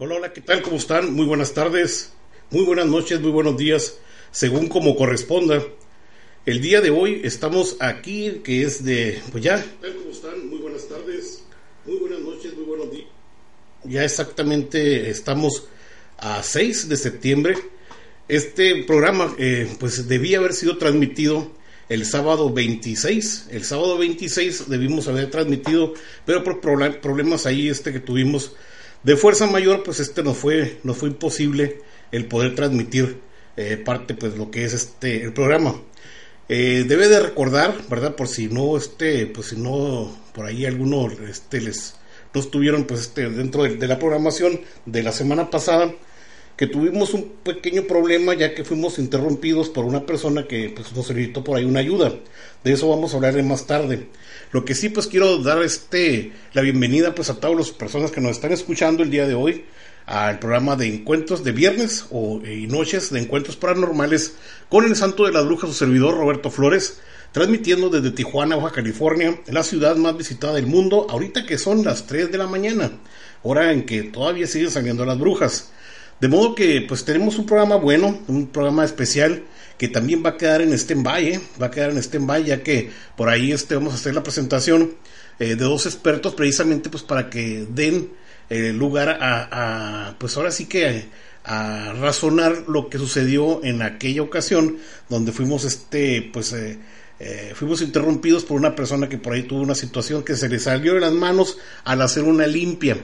Hola, hola, ¿qué tal? ¿Cómo están? Muy buenas tardes, muy buenas noches, muy buenos días, según como corresponda. El día de hoy estamos aquí, que es de, pues ya. ¿Cómo están? Muy buenas tardes, muy buenas noches, muy buenos días. Ya exactamente estamos a 6 de septiembre. Este programa, eh, pues debía haber sido transmitido el sábado 26. El sábado 26 debimos haber transmitido, pero por problemas ahí este que tuvimos de fuerza mayor, pues este nos fue, nos fue imposible el poder transmitir eh, parte, pues lo que es este el programa. Eh, debe de recordar, ¿verdad? Por si no, este, pues si no, por ahí algunos, este, les, no estuvieron, pues este, dentro de, la programación de la semana pasada, que tuvimos un pequeño problema ya que fuimos interrumpidos por una persona que pues, nos solicitó por ahí una ayuda. De eso vamos a hablar más tarde. Lo que sí pues quiero dar este la bienvenida pues a todas las personas que nos están escuchando el día de hoy al programa de encuentros de viernes o, y noches de encuentros paranormales con el santo de las brujas, su servidor Roberto Flores, transmitiendo desde Tijuana, Baja California, la ciudad más visitada del mundo, ahorita que son las 3 de la mañana, hora en que todavía siguen saliendo las brujas. De modo que pues tenemos un programa bueno, un programa especial que también va a quedar en stand-by, ¿eh? va a quedar en stand-by ya que por ahí este, vamos a hacer la presentación eh, de dos expertos precisamente pues para que den eh, lugar a, pues ahora sí que a, razonar lo que sucedió en aquella ocasión donde fuimos este pues fuimos interrumpidos por una persona que por ahí tuvo una situación que se le salió de las manos al hacer una limpia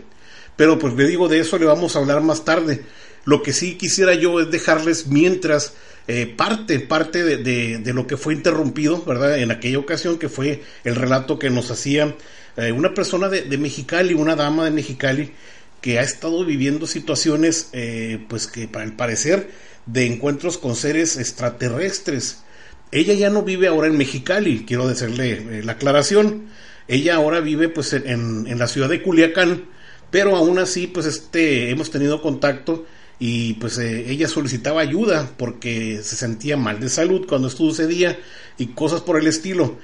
pero pues le digo de eso le vamos a hablar más tarde lo que sí quisiera yo es dejarles mientras eh, parte, parte de, lo que fue interrumpido, ¿verdad? En aquella ocasión que fue el relato que nos hacía eh, una persona de, Mexicali, una dama de Mexicali, que ha estado viviendo situaciones, eh, pues que para el parecer, de encuentros con seres extraterrestres. Ella ya no vive ahora en Mexicali, quiero decirle la aclaración. Ella ahora vive pues en, en la ciudad de Culiacán, pero aún así pues este hemos tenido contacto y pues eh, ella solicitaba ayuda porque se sentía mal de salud cuando esto sucedía y cosas por el estilo.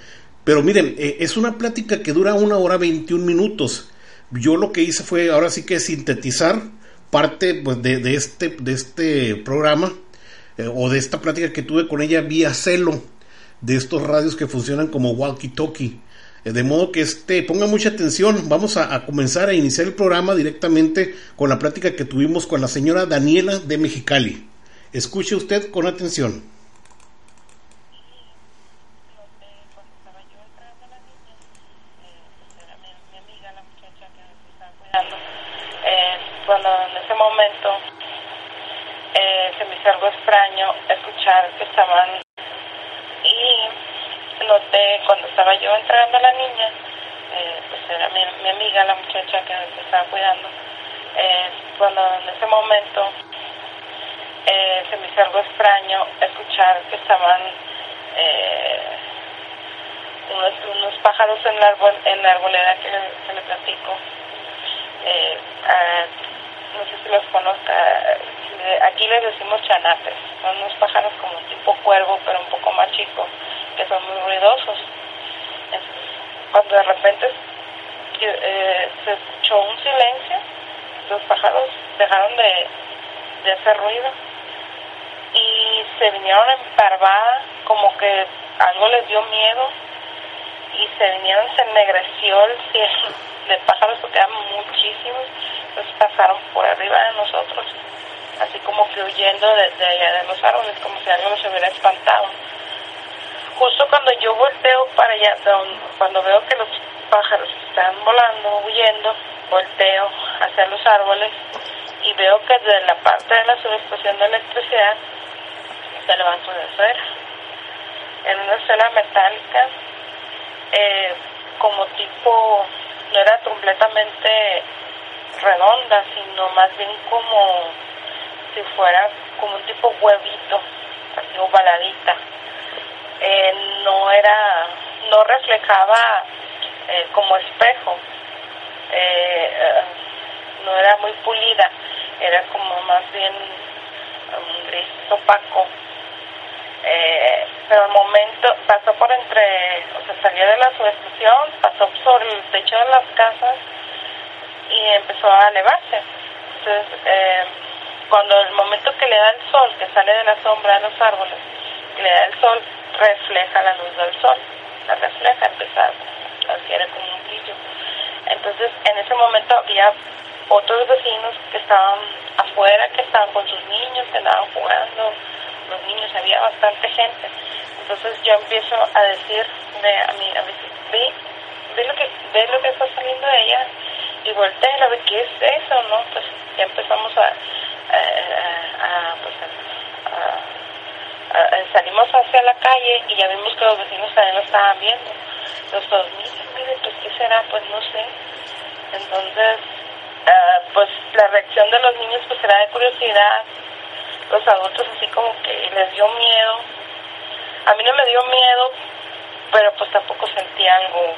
Pero miren, eh, es una plática que dura una hora 21 minutos. Yo lo que hice fue ahora sí que sintetizar parte pues, de, este, de este programa eh, o de esta plática que tuve con ella vía celo de estos radios que funcionan como walkie-talkie. Eh, de modo que este, ponga mucha atención. Vamos a, comenzar a iniciar el programa directamente con la plática que tuvimos con la señora Daniela de Mexicali. Escuche usted con atención. Cuando en ese momento eh, se me hizo algo extraño escuchar que estaban la niña, eh, era mi, amiga la niña, eh, pues era mi, mi, amiga, la muchacha que me estaba cuidando, eh, cuando en ese momento eh, se me hizo algo extraño escuchar que estaban eh, unos, unos pájaros en la, árbol, en la arboleda que, que le platico. Eh, no sé si los conozca, aquí les decimos chanapes, son unos pájaros como tipo cuervo, pero un poco más chicos, que son muy ruidosos. Cuando de repente eh, se escuchó un silencio, los pájaros dejaron de, de hacer ruido y se vinieron en parvada, como que algo les dio miedo y se vinieron, se ennegreció el cielo de pájaros porque eran muchísimos, entonces pasaron por arriba de nosotros, así como que huyendo de, de allá de los árboles, como si algo nos hubiera espantado. Justo cuando yo volteo para allá, cuando veo que los pájaros están volando, huyendo, volteo hacia los árboles y veo que desde la parte de la subestación de electricidad se levanta una esfera. En una esfera metálica, eh, como tipo, no era completamente redonda, sino más bien como si fuera como un tipo huevito, así ovaladita. Eh, no era, no reflejaba eh, como espejo, eh, eh, no era muy pulida, era como más bien un gris opaco. Pero al momento pasó por entre, o sea, salió de la subestación, pasó por el techo de las casas y empezó a elevarse. Entonces, cuando el momento que le da el sol, que sale de la sombra de los árboles, que le da el sol, refleja la luz del sol, la refleja, empieza a adquiere como un brillo. Entonces, en ese momento había otros vecinos que estaban afuera, que estaban con sus niños, que andaban jugando, los niños, había bastante gente. Entonces yo empiezo a decir a mi a ve, ve lo que ve lo que está saliendo de ella y voltea y lo ve, ¿qué es eso? no Pues ya empezamos a, pues a, salimos hacia la calle y ya vimos que los vecinos también lo estaban viendo. Mire, mire, pues ¿qué será? Pues no sé. Entonces, uh, pues la reacción de los niños pues era de curiosidad, los adultos así como que les dio miedo. A mí no me dio miedo, pero pues tampoco sentí algo,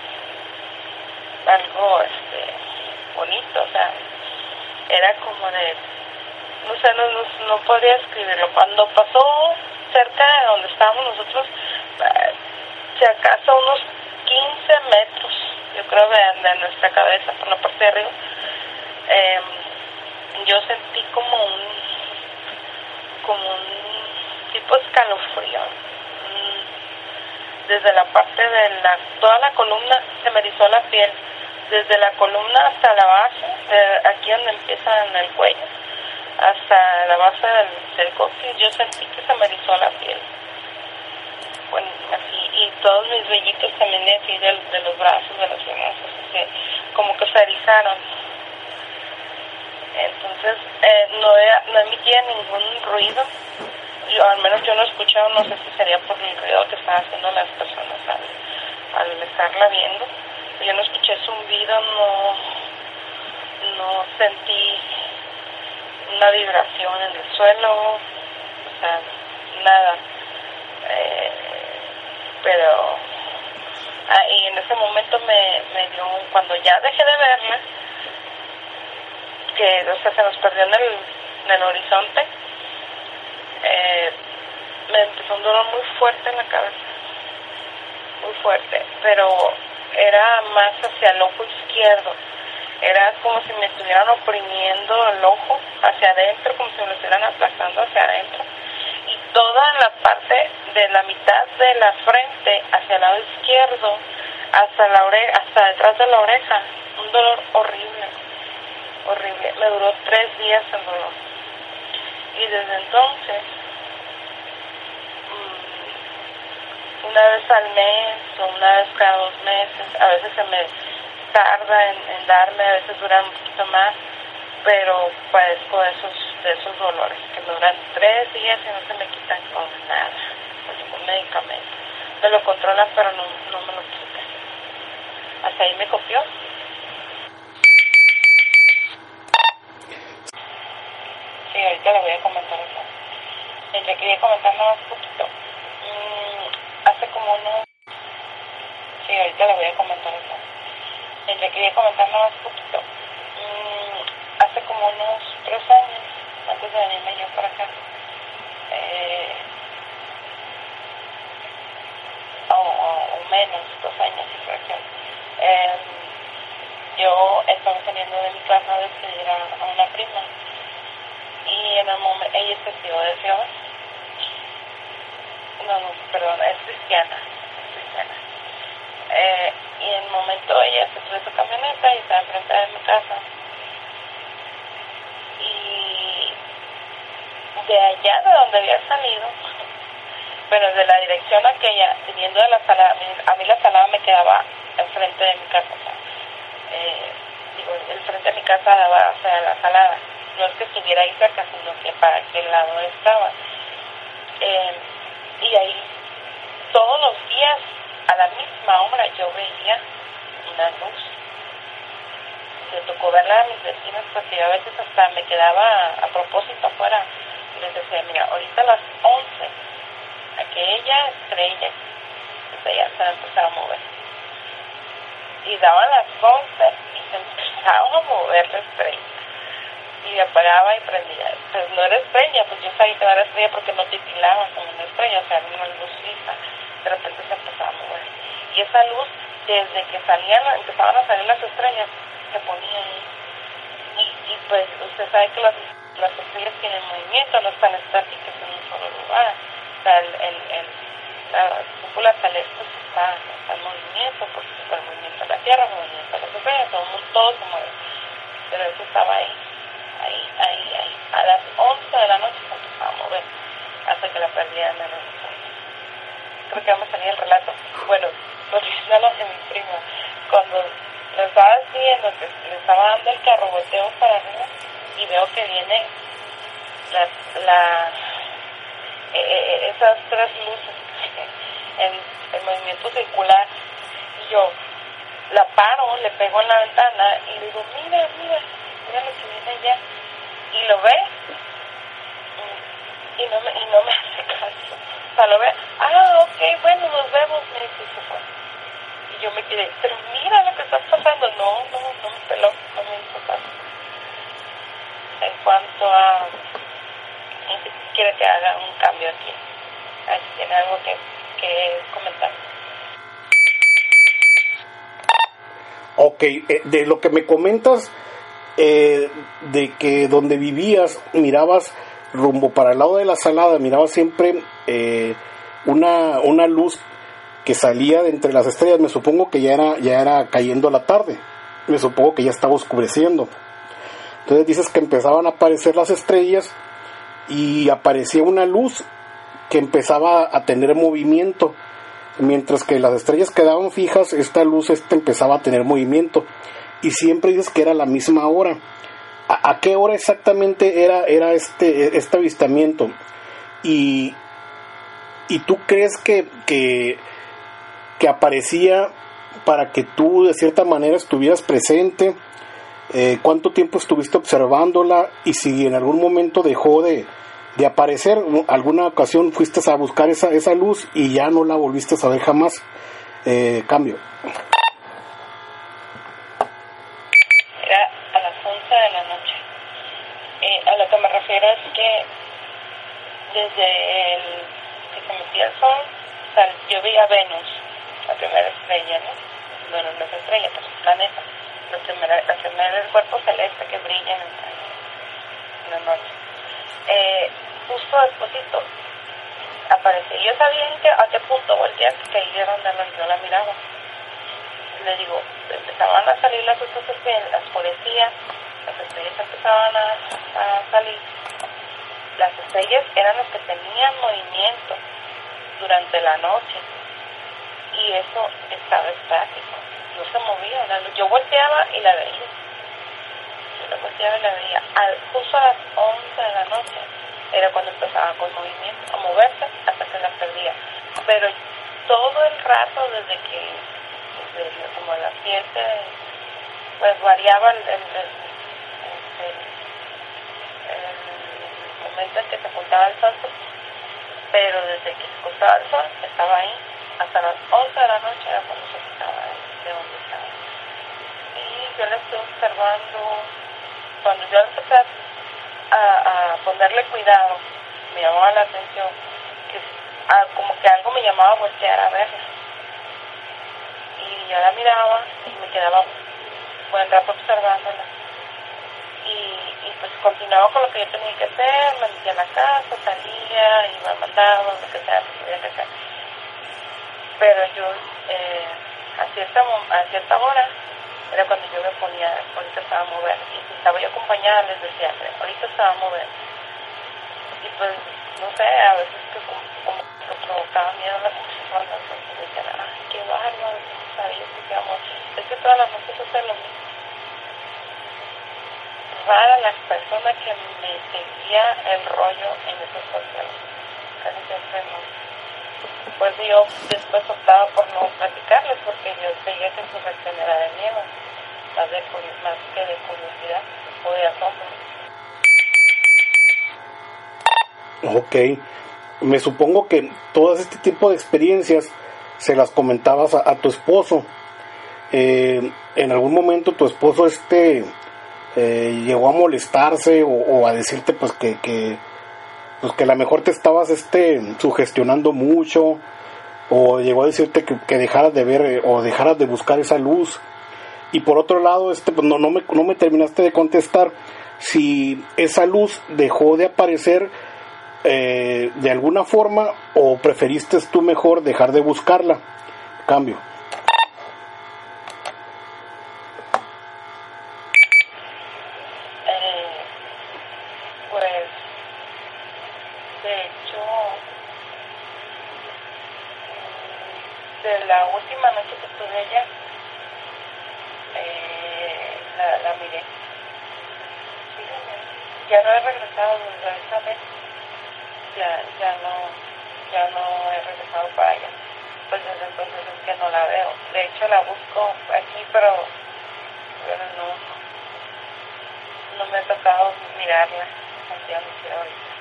algo este, bonito, o sea, era como de, no sé, no, no, no podría escribirlo. Cuando pasó cerca de donde estábamos nosotros, eh, si acaso unos 15 metros, yo creo, de, de nuestra cabeza por la parte de arriba, eh, yo sentí como un como un tipo escalofrío. Mm, desde la parte de la, toda la columna se me erizó la piel, desde la columna hasta la base, de aquí donde empieza el cuello, hasta la base del, del coxis, yo sentí se me erizó la piel. Bueno, así, y todos mis vellitos también de así, de, de los brazos, de las piernas, como que se erizaron. Entonces eh, no, no emitía ningún ruido, yo al menos yo no escuchaba, no sé si sería por el ruido que estaban haciendo las personas al, al estarla viendo, yo no escuché zumbido, no, no sentí una vibración en el suelo, nada. Eh, pero ah, y en ese momento me, me dio, cuando ya dejé de verla, que o sea, se nos perdió en el, en el horizonte, eh, me empezó un dolor muy fuerte en la cabeza, muy fuerte, pero era más hacia el ojo izquierdo, era como si me estuvieran oprimiendo el ojo hacia adentro, como si me lo estuvieran aplastando hacia adentro, toda la parte de la mitad de la frente hacia el lado izquierdo, hasta la oreja, hasta detrás de la oreja, un dolor horrible horrible. Me duró tres días el dolor. Y desde entonces, mm, una vez al mes o una vez cada dos meses, a veces se me tarda en, darme, a veces duran un poquito más, pero padezco de esos, de esos dolores que duran tres días y no se me quitan con nada, con ningún medicamento. Me lo controlan, pero no, no me lo quitan. hasta ahí me copió. Sí, ahorita le voy a comentar eso. Le quería comentar nada más poquito. Mm, hace como unos... Sí, ahorita le voy a comentar eso. Le quería comentar nada más poquito. Mm, hace como unos tres años, antes de venirme yo para acá, eh, o, o, menos, dos años y fracción, eh, yo estaba saliendo de mi casa a despedir a, a una prima y en el momento ella es testigo de Jehová no, no, perdón, es cristiana, es cristiana. Eh, y en el momento ella se sube su camioneta y está enfrente de mi casa. Y de allá de donde había salido, pero de la dirección aquella, viniendo de la sala, a mí la sala me quedaba enfrente de mi casa. O sea, eh, digo, el frente de mi casa daba hacia la salada. No es que estuviera ahí cerca, sino que para aquel lado estaba. Eh, y ahí todos los días a la misma hora yo veía una luz. Me tocó verla a mis vecinos porque yo a veces hasta me quedaba a propósito afuera les decía, mira, ahorita a las 11, aquella estrella, desde ya se empezaba a mover. Y daban las 11 y se empezaba a mover la estrella y apagaba y prendía. Pues no era estrella, pues yo sabía que no era estrella porque no titilaba como una estrella, o sea, era una luz fija. De repente se empezaba a mover. Y esa luz, desde que salían, empezaban a salir las estrellas, se ponía ahí. Y, y pues usted sabe que las, las estrellas tienen movimiento, no están estáticas en un solo lugar. O sea, el, el, el, la cúpula celeste está, está en movimiento, porque está el movimiento de la Tierra, el movimiento de las estrellas, todo, se mueve. Pero eso estaba ahí ahí, ahí, ahí. A las 11 de la noche se empezaba a mover hasta que la perdía en el Creo que ya me salía el relato. Bueno, volviendo a mi prima, cuando lo estaba siguiendo, que le estaba dando el carro, volteo para arriba y veo que viene la, la eh, esas tres luces en el movimiento circular y yo la paro, le pego en la ventana y le digo, mira, mira, mira lo que viene allá. Y lo ve y no me, y no me hace caso. O sea, lo ve, ah, ok, bueno, nos vemos, me dice, y yo me quedé, pero mira lo que está pasando. No, no, no me peló, no me. Cuanto a, quiere que haga un cambio aquí. Si tiene algo que, que comentar. Ok, eh, de lo que me comentas, eh, de que donde vivías mirabas rumbo para el lado de la salada, mirabas siempre eh, una, una luz que salía de entre las estrellas, me supongo que ya era, ya era cayendo la tarde, me supongo que ya estaba oscureciendo. Entonces dices que empezaban a aparecer las estrellas y aparecía una luz que empezaba a tener movimiento, mientras que las estrellas quedaban fijas, esta luz esta empezaba a tener movimiento y siempre dices que era la misma hora. ¿A, a qué hora exactamente era, era este, este avistamiento? Y, y tú crees que, que, que aparecía para que tú de cierta manera estuvieras presente, eh, cuánto tiempo estuviste observándola y si en algún momento dejó de, de aparecer, alguna ocasión fuiste a buscar esa, esa luz y ya no la volviste a ver jamás. Eh, cambio. Era a las 11 de la noche. Eh, a lo que me refiero es que desde el que se metía el sol, sal, yo veía Venus, la primera estrella, ¿no? Bueno, no es estrella, pues es planeta. La primera, la primera del cuerpo celeste que brilla en, la noche. Eh, justo despuésito apareció. Yo sabía en qué, a qué punto voltear, que ahí era donde yo la miraba. Le digo, empezaban a salir las otras las oscurecía, las estrellas empezaban a, a salir. Las estrellas eran las que tenían movimiento durante la noche y eso estaba estático, no se movía. La luz. Yo volteaba y la veía. Yo la volteaba y la veía. Justo a las 11 de la noche era cuando empezaba con movimiento, a moverse hasta que la perdía. Pero todo el rato desde que, desde como las 7 repente pues variaba el, el, momento en que se ocultaba el sol, pero desde que se ocultaba el sol estaba ahí hasta las 11 de la noche era cuando se quitaba de donde estaba. Y yo le estoy observando, cuando yo empecé a, a ponerle cuidado, me llamaba la atención que ah, como que algo me llamaba a voltear a verla. Y yo la miraba y me quedaba buen rato observándola. Y, y pues continuaba con lo que yo tenía que hacer, me metía en la casa, salía, iba, mandaba, lo que sea, lo que hacer. Pero yo, eh, a, cierta, a cierta hora, era cuando yo me ponía, ahorita estaba a mover. Y estaba yo acompañada, les decía, ahorita estaba a mover. Y pues, no sé, a veces que como, como que provocaba miedo a las personas, me decían, ay, qué bárbaro, sabía que amor. Es que todas las noches hacen lo mismo. Rara las personas que me seguía el rollo en esos cuestiones. Casi siempre no. Pues yo después optaba por no platicarles porque yo veía que su reacción era de miedo, más, de, más que de curiosidad o de asombro. Ok, me supongo que todas este tipo de experiencias se las comentabas a, tu esposo. Eh, en algún momento tu esposo este eh, llegó a molestarse o, a decirte pues que pues que a lo mejor te estabas este sugestionando mucho o llegó a decirte que, dejaras de ver o dejaras de buscar esa luz y por otro lado este pues no, no me, no me terminaste de contestar si esa luz dejó de aparecer eh, de alguna forma o preferiste tú mejor dejar de buscarla? Cambio. Eh, pues, de hecho, de la última noche que estuve allá, eh, la, la miré. Ya no he regresado desde esa vez ya, ya no, ya no he regresado para allá. Pues desde entonces es que no la veo. De hecho la busco aquí, pero, pero no, no me ha tocado mirarla así a mi ahorita.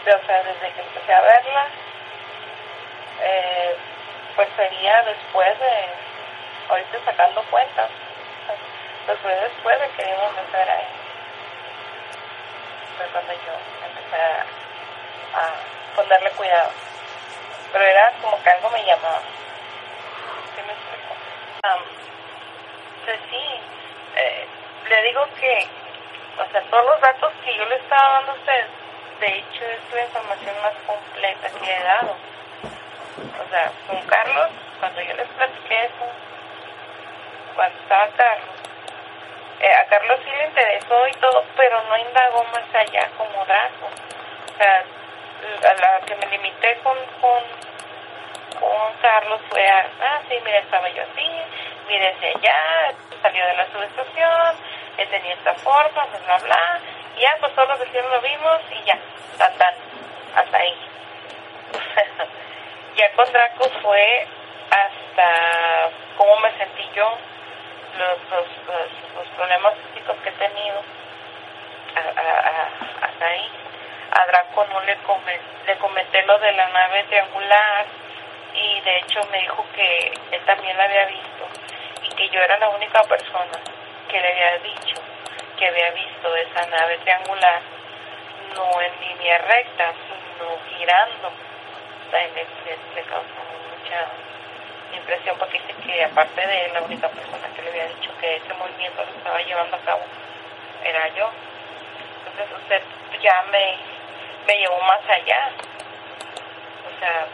O sea, desde que empecé a verla, eh, pues sería después de, ahorita sacando cuentas, pues fue después de que íbamos a estar ahí. Fue cuando yo a, ponerle cuidado. Pero era como que algo me llamaba. ¿Sí me explico? pues sí, eh, le digo que, o sea, todos los datos que yo le estaba dando a usted, de hecho es la información más completa que he dado. O sea, con Carlos, cuando yo les platiqué eso, estaba Carlos, eh, a Carlos sí le interesó y todo, pero no indagó más allá como Draco. O sea, a la que me limité con, con, con Carlos fue a, ah, sí, mira, estaba yo así, mire hacia allá, salió de la subestación, él tenía esta forma, bla, bla, bla, y ya, pues todos los vecinos lo vimos y ya, tan, tan, hasta ahí. ya con Draco fue hasta cómo me sentí yo, los, los, los, problemas físicos que he tenido hasta ahí. A Draco no le, le comenté lo de la nave triangular y de hecho me dijo que él también la había visto y que yo era la única persona que le había dicho que había visto esa nave triangular no en línea recta, sino girando. Sea, le, le causó mucha impresión porque dice que aparte de la única persona que le había dicho que ese movimiento lo estaba llevando a cabo era yo. Entonces usted ya me, me llevó más allá. O sea,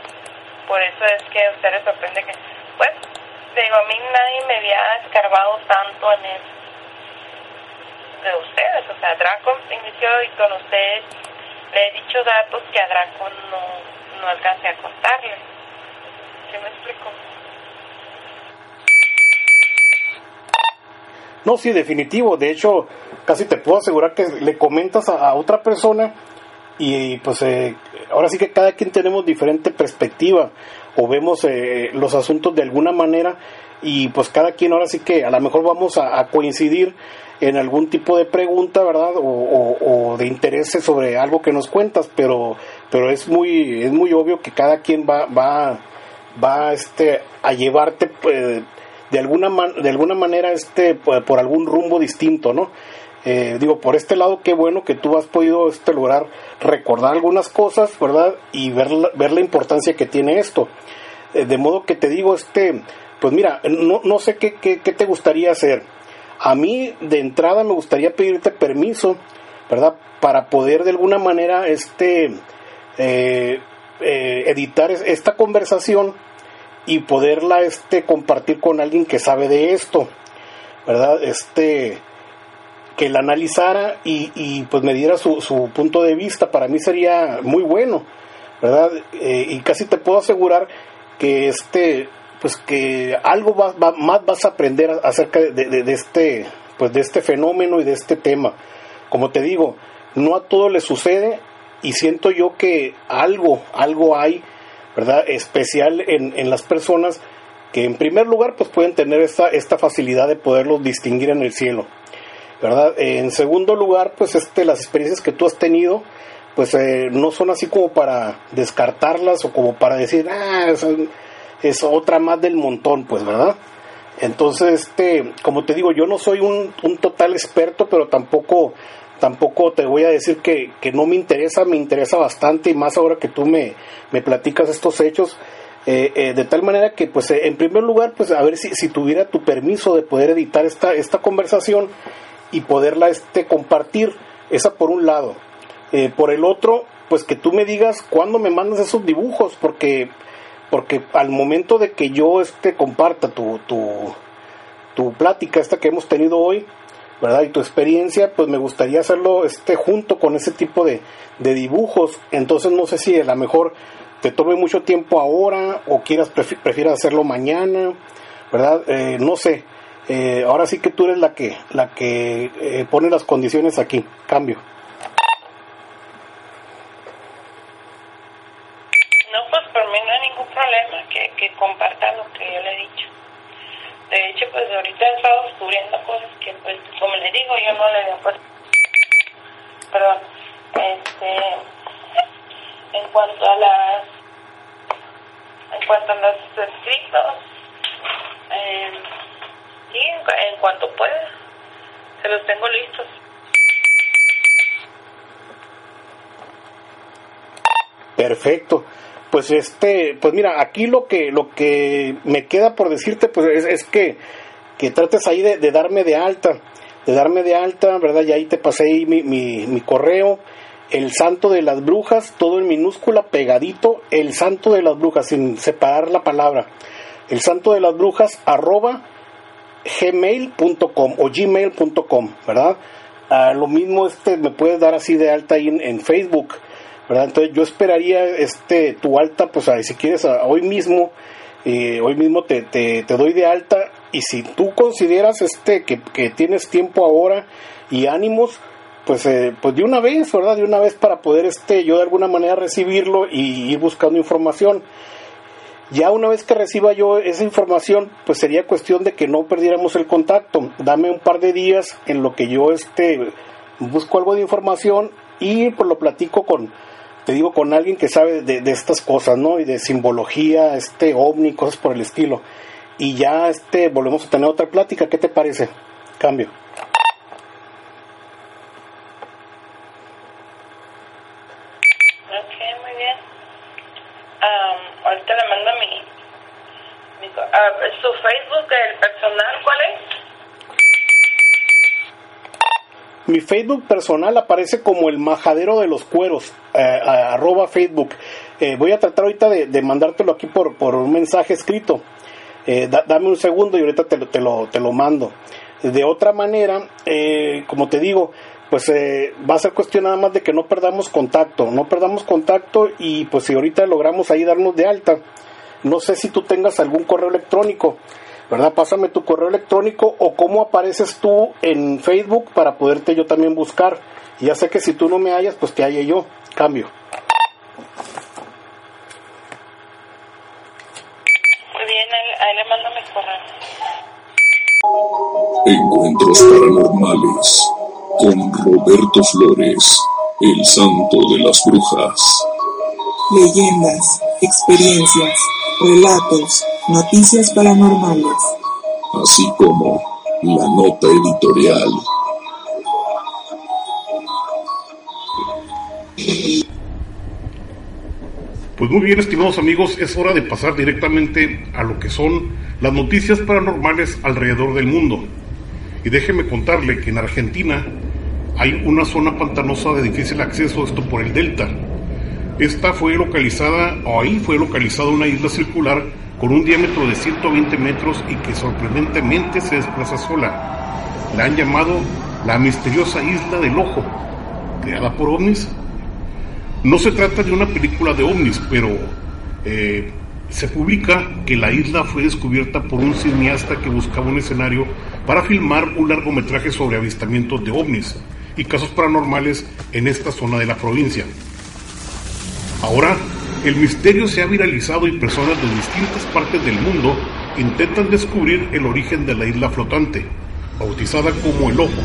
por eso es que usted le sorprende que, pues, digo, a mí nadie me había escarbado tanto en eso de ustedes. O sea, Draco inició y con ustedes le he dicho datos que a Draco no, no alcancé a contarle. ¿Sí me explico? No, sí, definitivo. De hecho, casi te puedo asegurar que le comentas a, otra persona y pues eh, ahora sí que cada quien tenemos diferente perspectiva. o vemos eh, los asuntos de alguna manera y pues cada quien ahora sí que a lo mejor vamos a, coincidir en algún tipo de pregunta, ¿verdad? O, de interés sobre algo que nos cuentas, pero, pero es muy, es muy obvio que cada quien va, va, va este, a llevarte pues, de alguna de alguna manera este por, algún rumbo distinto no eh, digo por este lado qué bueno que tú has podido este lograr recordar algunas cosas verdad y ver la, ver la importancia que tiene esto. Eh, de modo que te digo este pues mira no, no sé qué, qué, qué, te gustaría hacer. A mí de entrada me gustaría pedirte permiso verdad para poder de alguna manera este eh, editar esta conversación y poderla este compartir con alguien que sabe de esto, ¿verdad? Este que la analizara y, y pues me diera su, su, punto de vista, para mí sería muy bueno, ¿verdad? Eh, y casi te puedo asegurar que este pues que algo va, más vas a aprender acerca de, de, este pues de este fenómeno y de este tema. Como te digo, no a todo le sucede y siento yo que algo, algo hay ¿verdad? especial en, en las personas que en primer lugar pues pueden tener esta, esta facilidad de poderlos distinguir en el cielo. ¿verdad? En segundo lugar, pues este, las experiencias que tú has tenido, pues eh, no son así como para descartarlas o como para decir, ah, es, es, otra más del montón, pues, ¿verdad? Entonces, este, como te digo, yo no soy un, un total experto, pero tampoco tampoco te voy a decir que, que, no me interesa, me interesa bastante y más ahora que tú me, me platicas estos hechos. Eh, eh, de tal manera que, pues, eh, en primer lugar, pues, a ver si, si tuviera tu permiso de poder editar esta, esta conversación y poderla este, compartir, esa por un lado. por el otro, pues que tú me digas cuándo me mandas esos dibujos, porque, porque al momento de que yo este, comparta tu, tu, tu plática, esta que hemos tenido hoy, ¿verdad? Y tu experiencia, pues me gustaría hacerlo este, junto con ese tipo de, de dibujos. Entonces no sé si a lo mejor te tome mucho tiempo ahora o quieras prefieras hacerlo mañana, ¿verdad? Eh, no sé. Eh, ahora sí que tú eres la que la que eh, pone las condiciones aquí. Cambio. No, pues por mí no hay ningún problema que, que comparta lo que yo le he dicho. De hecho, pues ahorita he estado descubriendo cosas que, pues, como le digo, yo no le había puesto. Perdón. Este, en cuanto a las, en cuanto a los escritos, eh, sí, en, cuanto pueda, se los tengo listos. Perfecto pues este, pues mira, aquí lo que, lo que me queda por decirte, pues es, que, que trates ahí de, darme de alta, de darme de alta, ¿verdad? Y ahí te pasé ahí mi, mi, correo, el santo de las brujas, todo en minúscula, pegadito, el santo de las brujas, sin separar la palabra. El santo de las brujas, arroba gmail.com o gmail.com, ¿verdad? Ah, lo mismo este me puedes dar así de alta ahí en Facebook. Entonces yo esperaría este tu alta, pues si quieres hoy mismo, eh, hoy mismo te, te, doy de alta y si tú consideras este que, que tienes tiempo ahora y ánimos, pues, eh, pues de una vez, ¿verdad? De una vez para poder este yo de alguna manera recibirlo y ir buscando información. Ya una vez que reciba yo esa información, pues sería cuestión de que no perdiéramos el contacto. Dame un par de días en lo que yo este busco algo de información y pues lo platico con, te digo, con alguien que sabe de, estas cosas, ¿no? Y de simbología, este ovni, cosas por el estilo. Y ya este volvemos a tener otra plática, ¿qué te parece? Cambio. Ok, muy bien. ahorita le mando mi, mi su Facebook, el personal, ¿cuál es? Mi Facebook personal aparece como el majadero de los cueros, eh, arroba Facebook. Eh, voy a tratar ahorita de, mandártelo aquí por, por, un mensaje escrito. Eh, dame un segundo y ahorita te, te, lo, te lo mando. De otra manera, como te digo, pues va a ser cuestión nada más de que no perdamos contacto, no perdamos contacto y pues si ahorita logramos ahí darnos de alta, no sé si tú tengas algún correo electrónico. ¿verdad? Pásame tu correo electrónico o cómo apareces tú en Facebook para poderte yo también buscar. Y ya sé que si tú no me hallas, pues te halle yo. Cambio. Muy bien, ahí, ahí le mando mi correo. Encuentros paranormales con Roberto Flores, el santo de las brujas. Leyendas, experiencias relatos, noticias paranormales. Así como la nota editorial. Pues muy bien, estimados amigos, es hora de pasar directamente a lo que son las noticias paranormales alrededor del mundo. Y déjeme contarle que en Argentina hay una zona pantanosa de difícil acceso, esto por el delta. Esta fue localizada, o ahí fue localizada una isla circular con un diámetro de 120 metros y que sorprendentemente se desplaza sola. La han llamado la misteriosa isla del ojo, creada por ovnis. No se trata de una película de ovnis, pero eh, se publica que la isla fue descubierta por un cineasta que buscaba un escenario para filmar un largometraje sobre avistamientos de ovnis y casos paranormales en esta zona de la provincia. Ahora, el misterio se ha viralizado y personas de distintas partes del mundo intentan descubrir el origen de la isla flotante, bautizada como el ojo.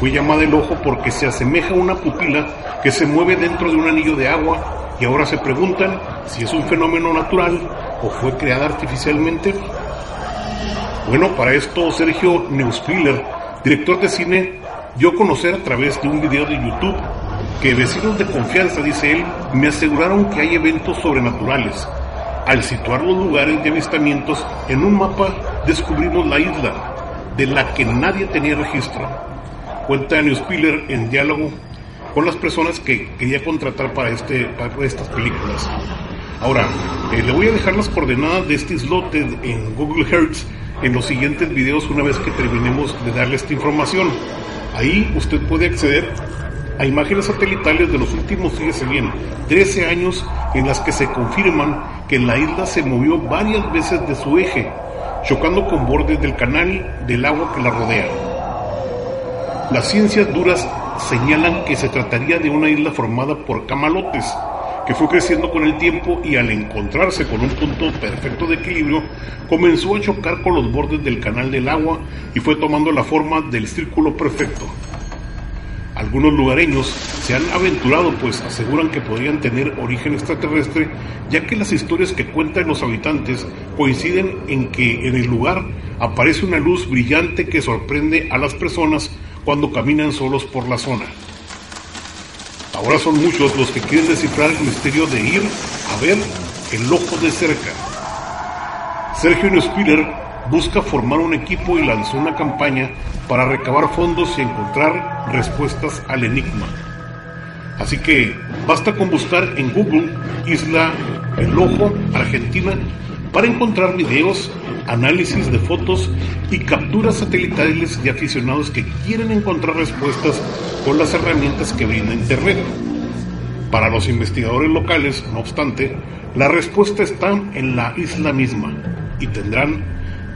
Fue llamada el ojo porque se asemeja a una pupila que se mueve dentro de un anillo de agua y ahora se preguntan si es un fenómeno natural o fue creada artificialmente. Bueno, para esto Sergio Neuspiller, director de cine, dio a conocer a través de un video de YouTube que vecinos de confianza, dice él, me aseguraron que hay eventos sobrenaturales. Al situar los lugares de avistamientos en un mapa, descubrimos la isla, de la que nadie tenía registro. Cuenta Neuspiller en diálogo con las personas que quería contratar para, este, para estas películas. Ahora, eh, le voy a dejar las coordenadas de este islote en Google Earth en los siguientes videos una vez que terminemos de darle esta información. Ahí usted puede acceder a imágenes satelitales de los últimos, fíjese bien, 13 años en las que se confirman que la isla se movió varias veces de su eje, chocando con bordes del canal del agua que la rodea. Las ciencias duras señalan que se trataría de una isla formada por camalotes, que fue creciendo con el tiempo y al encontrarse con un punto perfecto de equilibrio, comenzó a chocar con los bordes del canal del agua y fue tomando la forma del círculo perfecto. Algunos lugareños se han aventurado pues aseguran que podrían tener origen extraterrestre, ya que las historias que cuentan los habitantes coinciden en que en el lugar aparece una luz brillante que sorprende a las personas cuando caminan solos por la zona. Ahora son muchos los que quieren descifrar el misterio de ir a ver el ojo de cerca. Sergio Spiller busca formar un equipo y lanzó una campaña para recabar fondos y encontrar respuestas al enigma. Así que basta con buscar en Google Isla El Ojo, Argentina, para encontrar videos, análisis de fotos y capturas satelitales de aficionados que quieren encontrar respuestas con las herramientas que brinda Internet. Para los investigadores locales, no obstante, la respuesta está en la isla misma y tendrán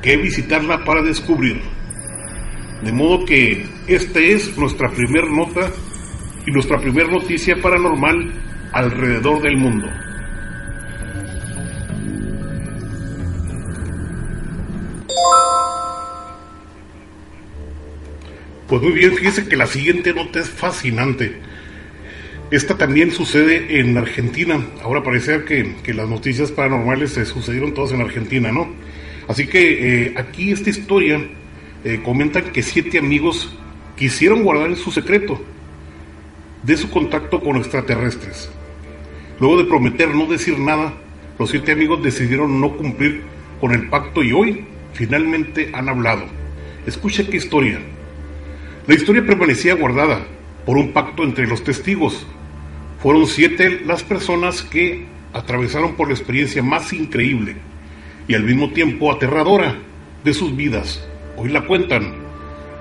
que visitarla para descubrir. De modo que esta es nuestra primera nota y nuestra primera noticia paranormal alrededor del mundo. Pues muy bien, fíjese que la siguiente nota es fascinante. Esta también sucede en Argentina. Ahora parece que, que las noticias paranormales se sucedieron todas en Argentina, ¿no? Así que eh, aquí esta historia eh, comenta que siete amigos quisieron guardar su secreto de su contacto con extraterrestres. Luego de prometer no decir nada, los siete amigos decidieron no cumplir con el pacto y hoy finalmente han hablado. Escucha qué historia. La historia permanecía guardada por un pacto entre los testigos. Fueron siete las personas que atravesaron por la experiencia más increíble y al mismo tiempo aterradora de sus vidas. Hoy la cuentan.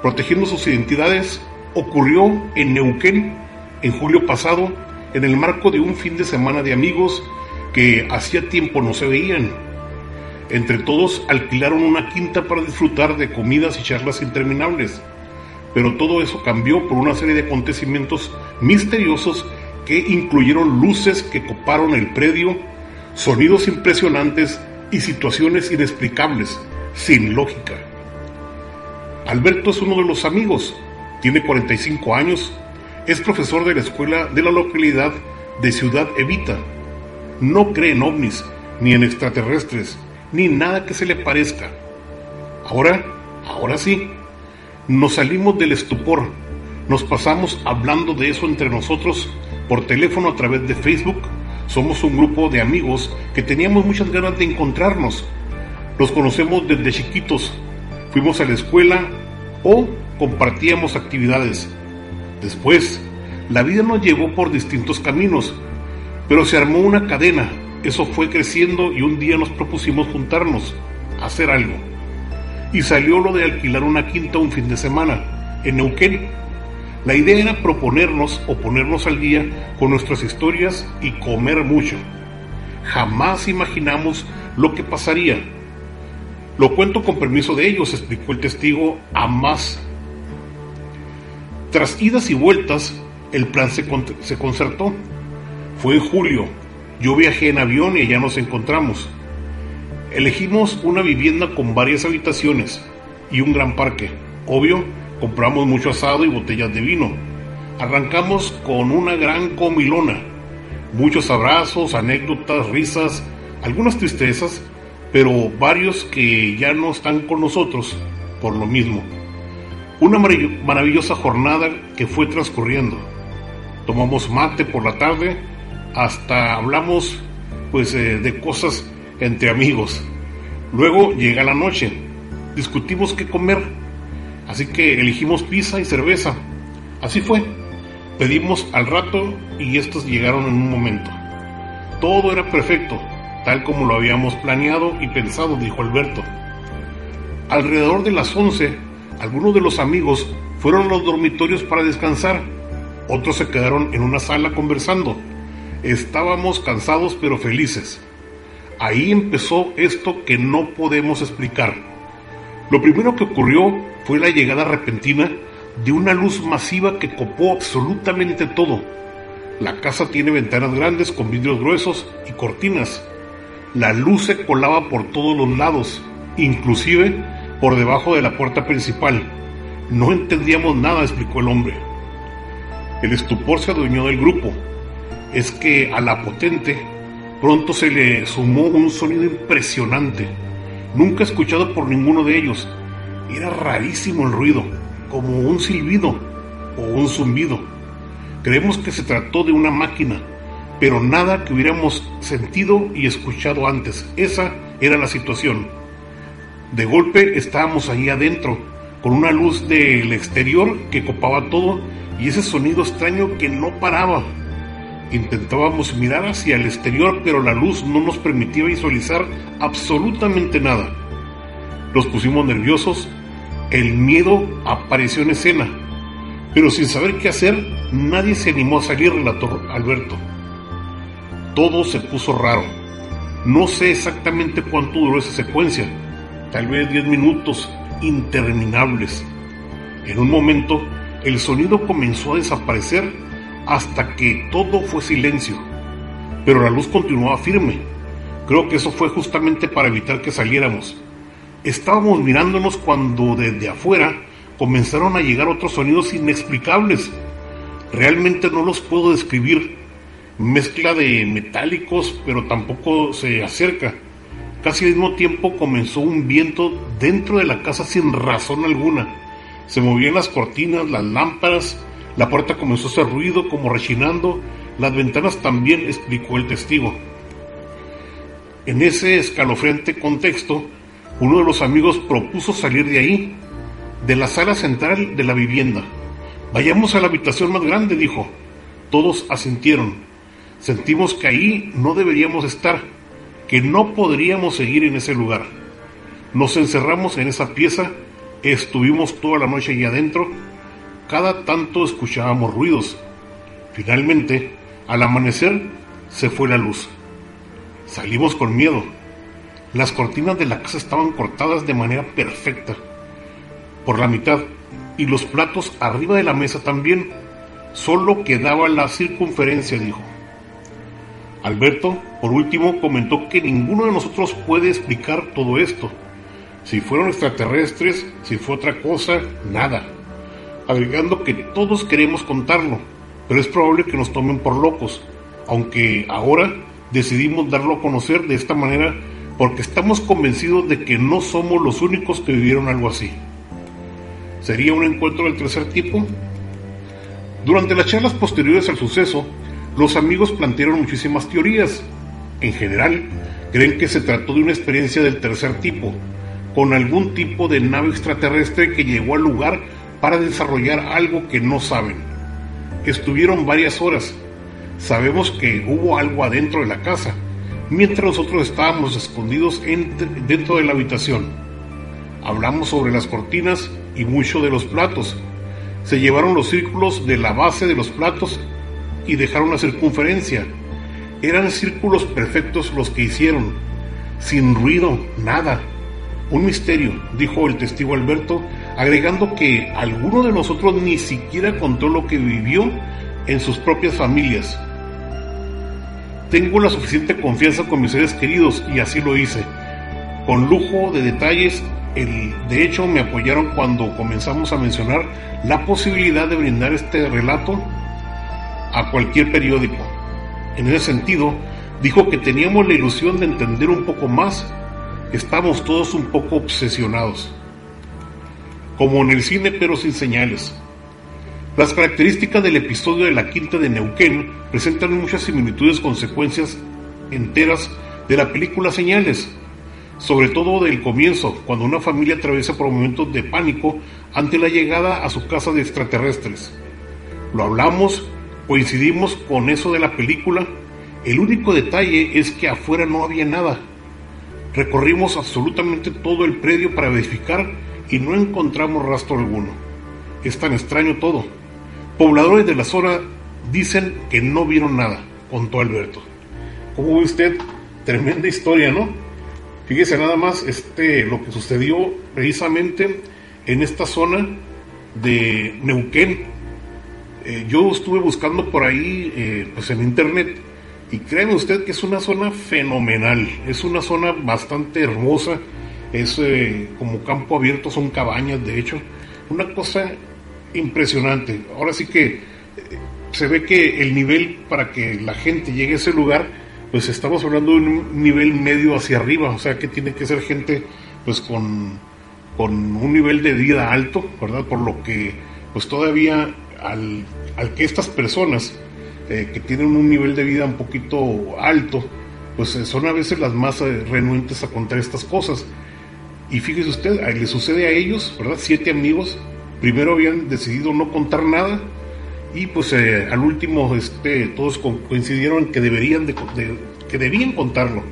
Protegiendo sus identidades, ocurrió en Neuquén en julio pasado en el marco de un fin de semana de amigos que hacía tiempo no se veían. Entre todos alquilaron una quinta para disfrutar de comidas y charlas interminables pero todo eso cambió por una serie de acontecimientos misteriosos que incluyeron luces que coparon el predio, sonidos impresionantes y situaciones inexplicables, sin lógica. Alberto es uno de los amigos, tiene 45 años, es profesor de la escuela de la localidad de Ciudad Evita. No cree en ovnis, ni en extraterrestres, ni nada que se le parezca. Ahora, ahora sí, nos salimos del estupor, nos pasamos hablando de eso entre nosotros por teléfono a través de Facebook. Somos un grupo de amigos que teníamos muchas ganas de encontrarnos. Los conocemos desde chiquitos, fuimos a la escuela o compartíamos actividades. Después, la vida nos llevó por distintos caminos, pero se armó una cadena, eso fue creciendo y un día nos propusimos juntarnos, hacer algo. Y salió lo de alquilar una quinta un fin de semana, en Neuquén. La idea era proponernos o ponernos al día con nuestras historias y comer mucho. Jamás imaginamos lo que pasaría. Lo cuento con permiso de ellos, explicó el testigo a más. Tras idas y vueltas, el plan se, se concertó. Fue en julio, yo viajé en avión y allá nos encontramos. Elegimos una vivienda con varias habitaciones y un gran parque. Obvio, compramos mucho asado y botellas de vino. Arrancamos con una gran comilona. Muchos abrazos, anécdotas, risas, algunas tristezas, pero varios que ya no están con nosotros por lo mismo. Una maravillosa jornada que fue transcurriendo. Tomamos mate por la tarde hasta hablamos pues eh, de cosas entre amigos. Luego llega la noche, discutimos qué comer, así que elegimos pizza y cerveza. Así fue. Pedimos al rato y estos llegaron en un momento. Todo era perfecto, tal como lo habíamos planeado y pensado, dijo Alberto. Alrededor de las 11, algunos de los amigos fueron a los dormitorios para descansar, otros se quedaron en una sala conversando Estábamos cansados pero felices. Ahí empezó esto que no podemos explicar. Lo primero que ocurrió fue la llegada repentina de una luz masiva que copó absolutamente todo. La casa tiene ventanas grandes con vidrios gruesos y cortinas. La luz se colaba por todos los lados, inclusive por debajo de la puerta principal. No entendíamos nada, explicó el hombre. El estupor se adueñó del grupo es que a la potente pronto se le sumó un sonido impresionante, nunca escuchado por ninguno de ellos. Era rarísimo el ruido, como un silbido o un zumbido. Creemos que se trató de una máquina, pero nada que hubiéramos sentido y escuchado antes. Esa era la situación. De golpe estábamos ahí adentro, con una luz del exterior que copaba todo y ese sonido extraño que no paraba. Intentábamos mirar hacia el exterior, pero la luz no nos permitía visualizar absolutamente nada. Nos pusimos nerviosos, el miedo apareció en escena, pero sin saber qué hacer, nadie se animó a salir, relató Alberto. Todo se puso raro. No sé exactamente cuánto duró esa secuencia, tal vez 10 minutos interminables. En un momento, el sonido comenzó a desaparecer hasta que todo fue silencio, pero la luz continuaba firme. Creo que eso fue justamente para evitar que saliéramos. Estábamos mirándonos cuando desde afuera comenzaron a llegar otros sonidos inexplicables. Realmente no los puedo describir. Mezcla de metálicos, pero tampoco se acerca. Casi al mismo tiempo comenzó un viento dentro de la casa sin razón alguna. Se movían las cortinas, las lámparas, la puerta comenzó a hacer ruido como rechinando, las ventanas también, explicó el testigo. En ese escalofriante contexto, uno de los amigos propuso salir de ahí, de la sala central de la vivienda. Vayamos a la habitación más grande, dijo. Todos asintieron. Sentimos que ahí no deberíamos estar, que no podríamos seguir en ese lugar. Nos encerramos en esa pieza, estuvimos toda la noche allí adentro cada tanto escuchábamos ruidos. Finalmente, al amanecer, se fue la luz. Salimos con miedo. Las cortinas de la casa estaban cortadas de manera perfecta, por la mitad, y los platos arriba de la mesa también. Solo quedaba la circunferencia, dijo. Alberto, por último, comentó que ninguno de nosotros puede explicar todo esto. si fueron extraterrestres, si fue otra cosa, nada. Agregando que todos queremos contarlo, pero es probable que nos tomen por locos, aunque ahora decidimos darlo a conocer de esta manera porque estamos convencidos de que no somos los únicos que vivieron algo así. ¿Sería un encuentro del tercer tipo? Durante las charlas posteriores al suceso, los amigos plantearon muchísimas teorías. En general, creen que se trató de una experiencia del tercer tipo, con algún tipo de nave extraterrestre que llegó al lugar para desarrollar algo que no saben. Estuvieron varias horas. Sabemos que hubo algo adentro de la casa, mientras nosotros estábamos escondidos dentro de la habitación. Hablamos sobre las cortinas y mucho de los platos. Se llevaron los círculos de la base de los platos y dejaron la circunferencia. Eran círculos perfectos los que hicieron, sin ruido, nada. Un misterio, dijo el testigo Alberto, agregando que alguno de nosotros ni siquiera contó lo que vivió en sus propias familias. Tengo la suficiente confianza con mis seres queridos y así lo hice. Con lujo de detalles, el, de hecho me apoyaron cuando comenzamos a mencionar la posibilidad de brindar este relato a cualquier periódico. En ese sentido, dijo que teníamos la ilusión de entender un poco más, estamos todos un poco obsesionados. Como en el cine pero sin señales. Las características del episodio de la quinta de Neuquén presentan muchas similitudes consecuencias enteras de la película Señales, sobre todo del comienzo, cuando una familia atraviesa por momentos de pánico ante la llegada a su casa de extraterrestres. Lo hablamos, coincidimos con eso de la película, el único detalle es que afuera no había nada. Recorrimos absolutamente todo el predio para verificar y no encontramos rastro alguno. Es tan extraño todo. Pobladores de la zona dicen que no vieron nada, contó Alberto. ¿Cómo ve usted? Tremenda historia, ¿no? Fíjese nada más este, lo que sucedió precisamente en esta zona de Neuquén. Eh, yo estuve buscando por ahí eh, pues en internet y créeme usted que es una zona fenomenal, es una zona bastante hermosa, es eh, como campo abierto, son cabañas de hecho, una cosa impresionante. Ahora sí que eh, se ve que el nivel para que la gente llegue a ese lugar, pues estamos hablando de un nivel medio hacia arriba, o sea que tiene que ser gente pues con, con un nivel de vida alto, ¿verdad? Por lo que pues todavía al, al que estas personas eh, que tienen un nivel de vida un poquito alto, pues eh, son a veces las más renuentes a contar estas cosas. Y fíjese usted, le sucede a ellos, ¿verdad? Siete amigos primero habían decidido no contar nada y pues eh, al último este, todos coincidieron que deberían de, que debían contarlo.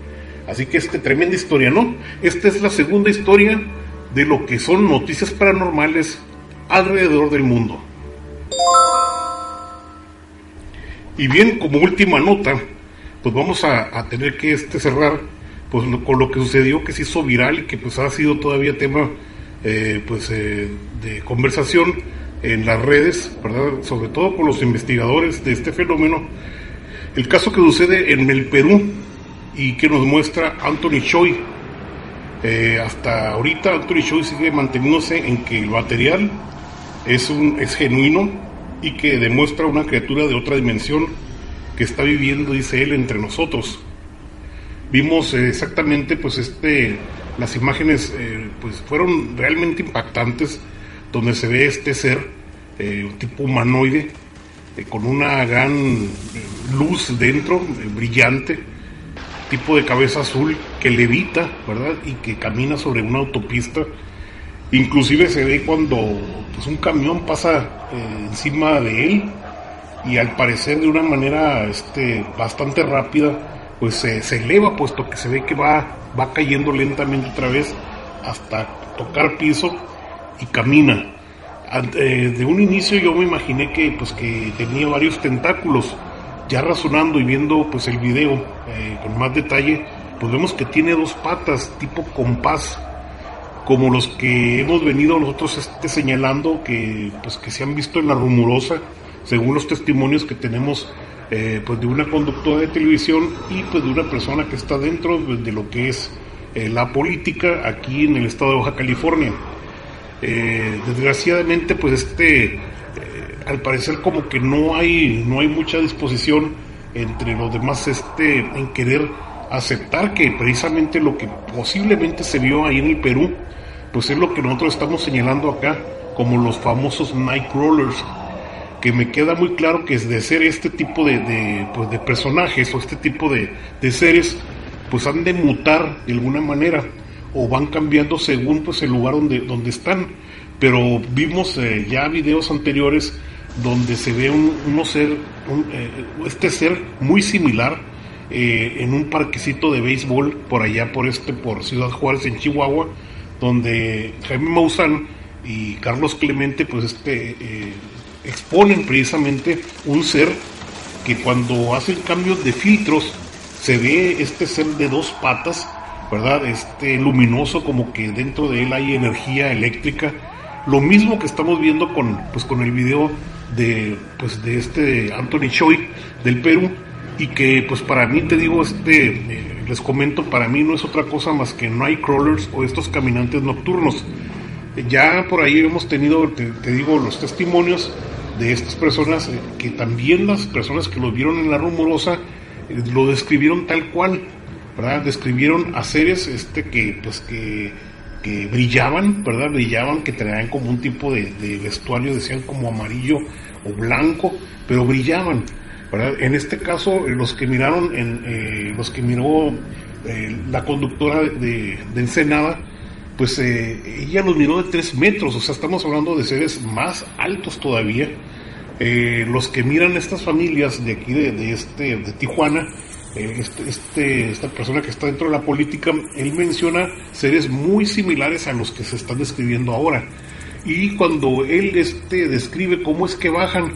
Así que este tremenda historia, ¿no? Esta es la segunda historia de lo que son noticias paranormales alrededor del mundo. Y bien, como última nota, pues vamos a, tener que este cerrar pues con lo que sucedió que se hizo viral y que pues ha sido todavía tema eh, pues, eh, de conversación en las redes, ¿verdad? sobre todo con los investigadores de este fenómeno. El caso que sucede en el Perú y que nos muestra Anthony Choi. Eh, hasta ahorita Anthony Choi sigue manteniéndose en que el material es, un, es genuino y que demuestra una criatura de otra dimensión que está viviendo, dice él, entre nosotros. Vimos exactamente pues este las imágenes eh, pues fueron realmente impactantes, donde se ve este ser, eh, un tipo humanoide, eh, con una gran luz dentro, brillante, tipo de cabeza azul que levita, ¿verdad? Y que camina sobre una autopista. Inclusive se ve cuando pues, un camión pasa encima de él y al parecer de una manera este, bastante rápida pues se eleva puesto que se ve que va, va cayendo lentamente otra vez hasta tocar piso y camina. Eh, de un inicio yo me imaginé que pues que tenía varios tentáculos. Ya razonando y viendo pues el video eh, con más detalle, pues vemos que tiene dos patas tipo compás, como los que hemos venido nosotros este, señalando que pues que se han visto en la rumorosa, según los testimonios que tenemos eh, pues de una conductora de televisión y pues de una persona que está dentro de lo que es eh, la política aquí en el estado de Baja California. Eh, desgraciadamente, pues este, al parecer como que no hay, no hay mucha disposición entre los demás este, en querer aceptar que precisamente lo que posiblemente se vio ahí en el Perú, pues es lo que nosotros estamos señalando acá como los famosos Nightcrawlers, que me queda muy claro que es de ser este tipo de, pues de personajes o este tipo de, de, seres, pues han de mutar de alguna manera o van cambiando según pues el lugar donde, donde están. Pero vimos eh, ya videos anteriores donde se ve un, ser, eh, este ser muy similar eh, en un parquecito de béisbol por allá, por este, por Ciudad Juárez en Chihuahua, donde Jaime Maussan y Carlos Clemente, pues este, exponen precisamente un ser que cuando hacen cambios de filtros se ve este ser de dos patas, ¿verdad? Este luminoso como que dentro de él hay energía eléctrica. Lo mismo que estamos viendo con, pues, con el video de, pues, de este Anthony Choi del Perú y que pues para mí te digo, este, eh, les comento, para mí no es otra cosa más que Nightcrawlers o estos caminantes nocturnos. Ya por ahí hemos tenido, te, digo, los testimonios de estas personas, eh, que también las personas que lo vieron en la rumorosa eh, lo describieron tal cual, ¿verdad? Describieron a seres este, que, pues, que, que brillaban, ¿verdad? Brillaban, que traían como un tipo de, vestuario, decían como amarillo o blanco, pero brillaban. ¿verdad? En este caso, los que miraron, en, eh, los que miró la conductora de, de Ensenada, pues eh, ella nos miró de 3 metros, o sea, estamos hablando de seres más altos todavía. Eh, los que miran estas familias de aquí, de, este, de Tijuana, eh, este, este, esta persona que está dentro de la política, él menciona seres muy similares a los que se están describiendo ahora. Y cuando él este, describe cómo es que bajan,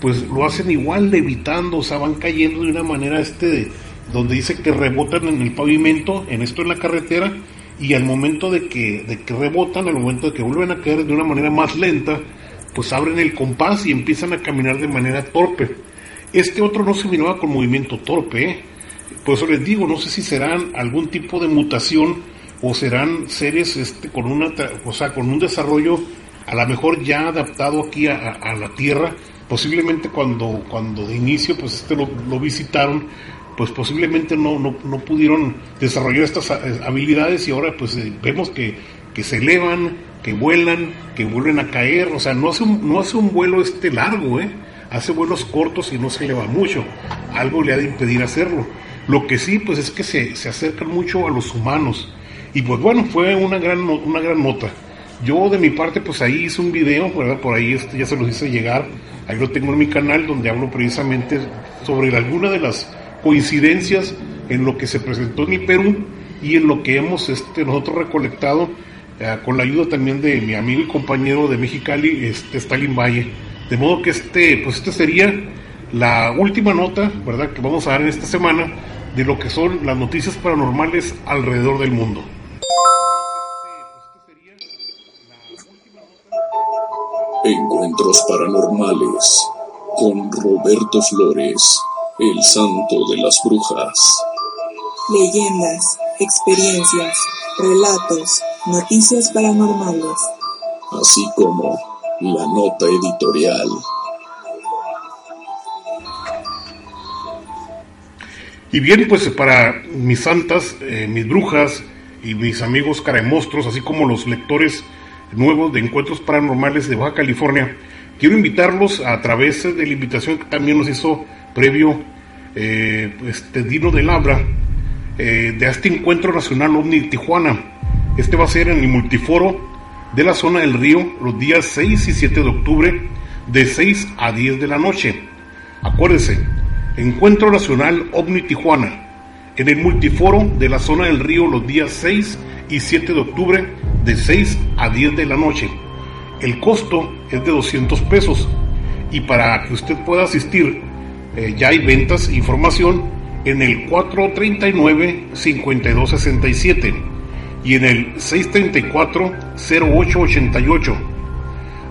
pues lo hacen igual levitando, o sea, van cayendo de una manera este, donde dice que rebotan en el pavimento, en esto en la carretera, y al momento de que, de que rebotan, al momento de que vuelven a caer de una manera más lenta, pues abren el compás y empiezan a caminar de manera torpe. Este otro no se miraba con movimiento torpe, ¿eh? por eso les digo, no sé si serán algún tipo de mutación o serán seres este, con, una, o sea, con un desarrollo a lo mejor ya adaptado aquí a, la Tierra, posiblemente cuando, cuando de inicio pues este lo, lo visitaron pues posiblemente no, no, no pudieron desarrollar estas eh, habilidades y ahora pues eh, vemos que, que, se elevan, que vuelan, que vuelven a caer, o sea, no hace un, no hace un vuelo este largo, ¿eh? hace vuelos cortos y no se eleva mucho, algo le ha de impedir hacerlo. Lo que sí, pues es que se, se acercan mucho a los humanos. Y pues bueno, fue una gran, una gran nota. Yo de mi parte, pues ahí hice un video, ¿verdad? Por ahí este, ya se los hice llegar. Ahí lo tengo en mi canal donde hablo precisamente sobre alguna de las coincidencias en lo que se presentó en el Perú y en lo que hemos este, nosotros recolectado eh, con la ayuda también de mi amigo y compañero de Mexicali, este, Stalin Valle. De modo que este, pues este sería la última nota, ¿verdad?, que vamos a dar en esta semana de lo que son las noticias paranormales alrededor del mundo. Encuentros paranormales con Roberto Flores el santo de las brujas. Leyendas, experiencias, relatos, noticias paranormales. Así como la nota editorial. Y bien, pues para mis santas, eh, mis brujas y mis amigos caremostros, así como los lectores nuevos de encuentros paranormales de Baja California, quiero invitarlos a través de la invitación que también nos hizo previo eh, este Dino de Labra eh, de este encuentro nacional OVNI Tijuana. Este va a ser en el multiforo de la zona del río los días 6 y 7 de octubre de 6 a 10 de la noche. Acuérdese, Encuentro Nacional OVNI Tijuana en el multiforo de la zona del río los días 6 y 7 de octubre de 6 a 10 de la noche. El costo es de 200 pesos y para que usted pueda asistir eh, ya hay ventas, información en el 439-5267 y en el 634-0888.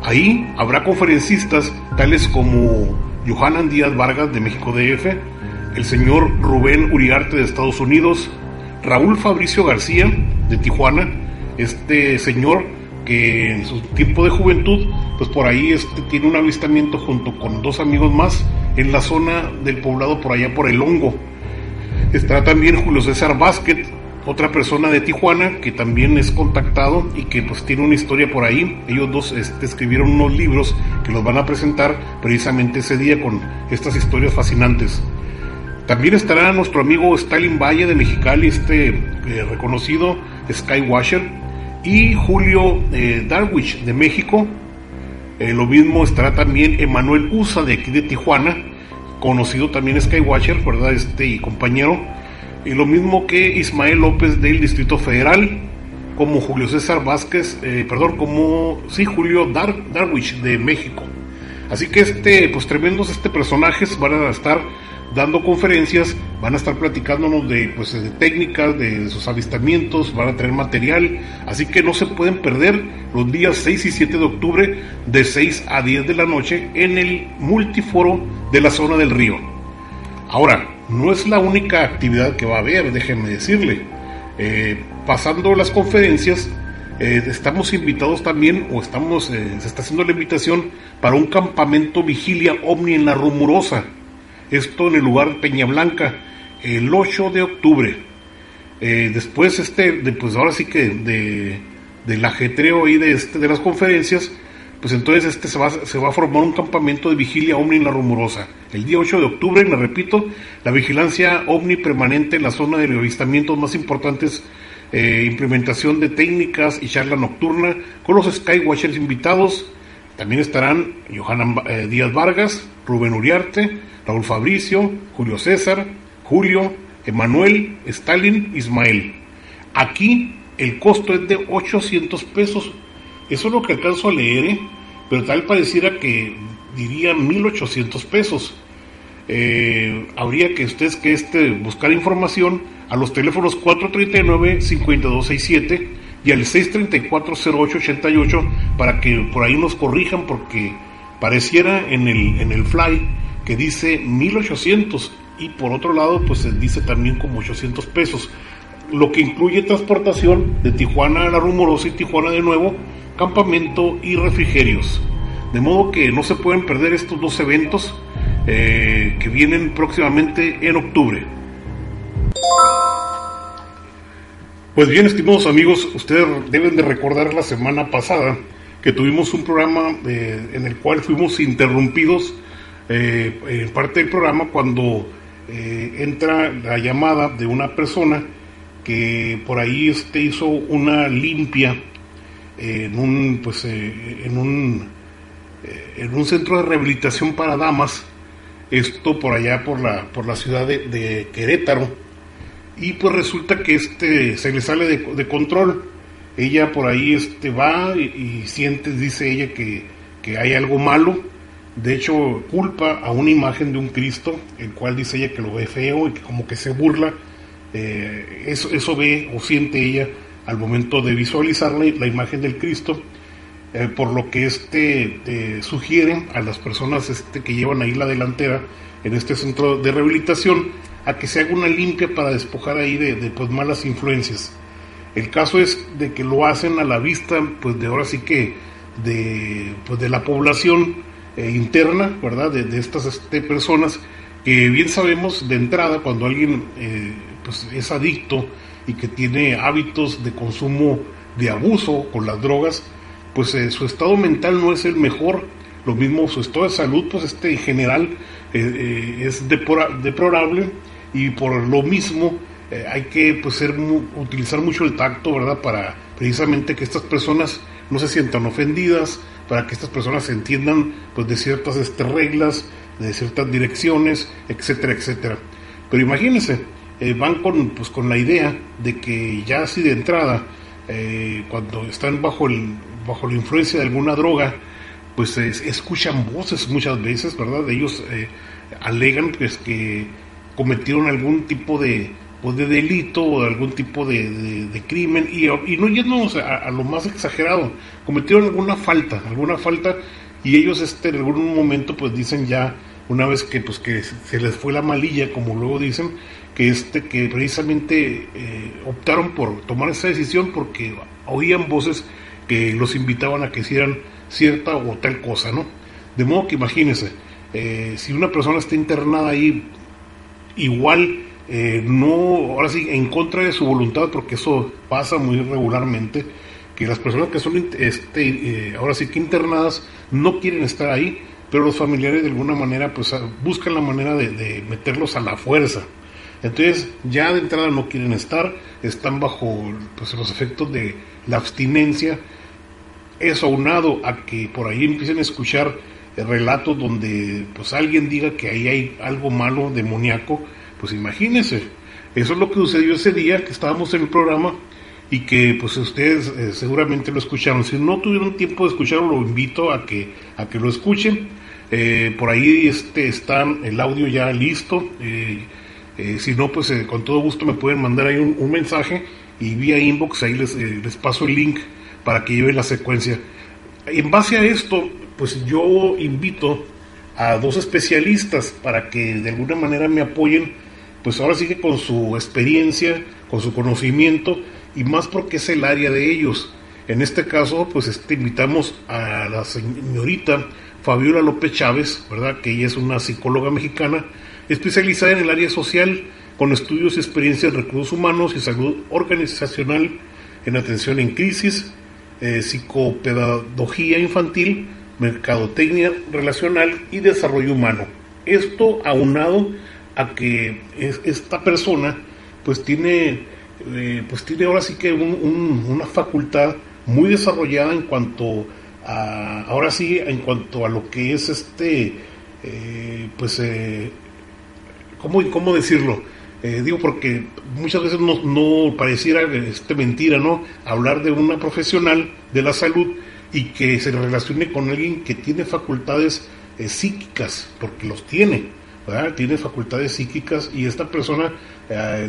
Ahí habrá conferencistas tales como Johanan Díaz Vargas de México DF, el señor Rubén Uriarte de Estados Unidos, Raúl Fabricio García, de Tijuana, este señor que en su tiempo de juventud, pues por ahí este, tiene un avistamiento junto con dos amigos más en la zona del poblado por allá por el Hongo. Está también Julio César Vázquez, otra persona de Tijuana que también es contactado y que pues tiene una historia por ahí. Ellos dos este, escribieron unos libros que los van a presentar precisamente ese día con estas historias fascinantes. También estará nuestro amigo Stalin Valle de Mexicali, este eh, reconocido Skywasher, y Julio eh, Darwich de México. Eh, lo mismo estará también Emanuel Usa de aquí de Tijuana, conocido también Skywatcher, ¿verdad? Este y compañero. Y lo mismo que Ismael López del Distrito Federal, como Julio César Vázquez, perdón, como sí, Julio Dar, Darwich de México. Así que este, pues tremendos este personajes van a estar dando conferencias, van a estar platicándonos de, pues, de técnicas, de sus avistamientos, van a tener material, así que no se pueden perder los días 6 y 7 de octubre de 6 a 10 de la noche en el multiforo de la zona del río. Ahora, no es la única actividad que va a haber, déjenme decirle. Eh, pasando las conferencias, eh, estamos invitados también, o estamos, eh, se está haciendo la invitación para un campamento vigilia ovni en la rumorosa esto en el lugar Peña Blanca, el 8 de octubre. Eh, después, este, de, pues ahora sí que de, del ajetreo ahí de, este, de las conferencias, pues entonces este se va, se va a formar un campamento de vigilia ovni en la rumorosa. El día 8 de octubre, me repito, la vigilancia ovni permanente en la zona de avistamientos más importantes, eh, implementación de técnicas y charla nocturna con los Skywatchers invitados. También estarán Johanna eh, Díaz Vargas, Rubén Uriarte, Raúl Fabricio, Julio César, Julio, Emanuel, Stalin, Ismael. Aquí el costo es de 800 pesos. Eso es lo que alcanzo a leer, ¿eh? pero tal pareciera que diría 1800 pesos. Eh, habría que ustedes que este, buscar información a los teléfonos 439-5267 y al 634-0888 para que por ahí nos corrijan porque pareciera en el, en el fly que dice 1800 y por otro lado pues se dice también como 800 pesos, lo que incluye transportación de Tijuana a La Rumorosa y Tijuana de nuevo, campamento y refrigerios. De modo que no se pueden perder estos dos eventos eh, que vienen próximamente en octubre. Pues bien, estimados amigos, ustedes deben de recordar la semana pasada que tuvimos un programa eh, en el cual fuimos interrumpidos eh, en parte del programa cuando eh, entra la llamada de una persona que por ahí este hizo una limpia en un pues eh, en un en un centro de rehabilitación para damas. Esto por allá por la por la ciudad de, Querétaro. Y pues resulta que este se le sale de, control. Ella por ahí este va y, y siente dice ella que, que hay algo malo de hecho, culpa a una imagen de un Cristo, el cual dice ella que lo ve feo y que como que se burla. Eh, eso, eso ve o siente ella al momento de visualizar la, imagen del Cristo, eh, por lo que este eh, sugiere a las personas este, que llevan ahí la delantera en este centro de rehabilitación a que se haga una limpia para despojar ahí de, pues, malas influencias. El caso es de que lo hacen a la vista, pues de ahora sí que de, pues, de la población eh, interna, ¿verdad? De, estas este, personas que bien sabemos de entrada cuando alguien eh, pues es adicto y que tiene hábitos de consumo de abuso con las drogas, pues eh, su estado mental no es el mejor, lo mismo su estado de salud, pues este en general es deplorable y por lo mismo hay que pues ser, utilizar mucho el tacto, ¿verdad? Para precisamente que estas personas no se sientan ofendidas, para que estas personas entiendan pues, de ciertas este, reglas, de ciertas direcciones, etcétera, etcétera. Pero imagínense, eh, van con, pues, con la idea de que ya así de entrada, eh, cuando están bajo, el, bajo la influencia de alguna droga, pues escuchan voces muchas veces, ¿verdad? Ellos eh, alegan pues, que cometieron algún tipo de, pues, de delito o de algún tipo de, crimen y, no yéndonos a, lo más exagerado, cometieron alguna falta, alguna falta y ellos este, en algún momento pues dicen ya una vez que pues que se les fue la malilla, como luego dicen, que este que precisamente eh, optaron por tomar esa decisión porque oían voces que los invitaban a que hicieran cierta o tal cosa, ¿no? De modo que imagínense, eh, si una persona está internada ahí, igual eh, no, ahora sí, en contra de su voluntad, porque eso pasa muy regularmente, que las personas que son este, ahora sí que internadas no quieren estar ahí, pero los familiares de alguna manera pues buscan la manera de, meterlos a la fuerza. Entonces ya de entrada no quieren estar, están bajo pues, los efectos de la abstinencia. Eso aunado a que por ahí empiecen a escuchar relatos donde pues alguien diga que ahí hay algo malo, demoníaco, pues imagínense. Eso es lo que sucedió ese día que estábamos en el programa y que pues ustedes eh, seguramente lo escucharon. Si no tuvieron tiempo de escucharlo, lo invito a que, a que lo escuchen eh, por ahí este, está el audio ya listo. Eh, si no, pues con todo gusto me pueden mandar ahí un, mensaje y vía inbox ahí les, les, paso el link para que lleven la secuencia. En base a esto, pues yo invito a dos especialistas para que de alguna manera me apoyen, pues ahora sí que con su experiencia, con su conocimiento y más porque es el área de ellos. En este caso, pues este, invitamos a la señorita Fabiola López Chávez, ¿verdad? Que ella es una psicóloga mexicana especializada en el área social, con estudios y experiencias en recursos humanos y salud organizacional en atención en crisis, eh, psicopedagogía infantil, mercadotecnia relacional y desarrollo humano. Esto aunado a que esta persona pues tiene, eh, pues tiene ahora sí que una facultad muy desarrollada en cuanto ahora sí, en cuanto a lo que es este, eh, pues, eh, ¿cómo, ¿cómo, decirlo? Eh, digo porque muchas veces no, no, pareciera este, mentira, ¿no? Hablar de una profesional de la salud y que se relacione con alguien que tiene facultades eh, psíquicas, porque los tiene, Tiene facultades psíquicas y esta persona,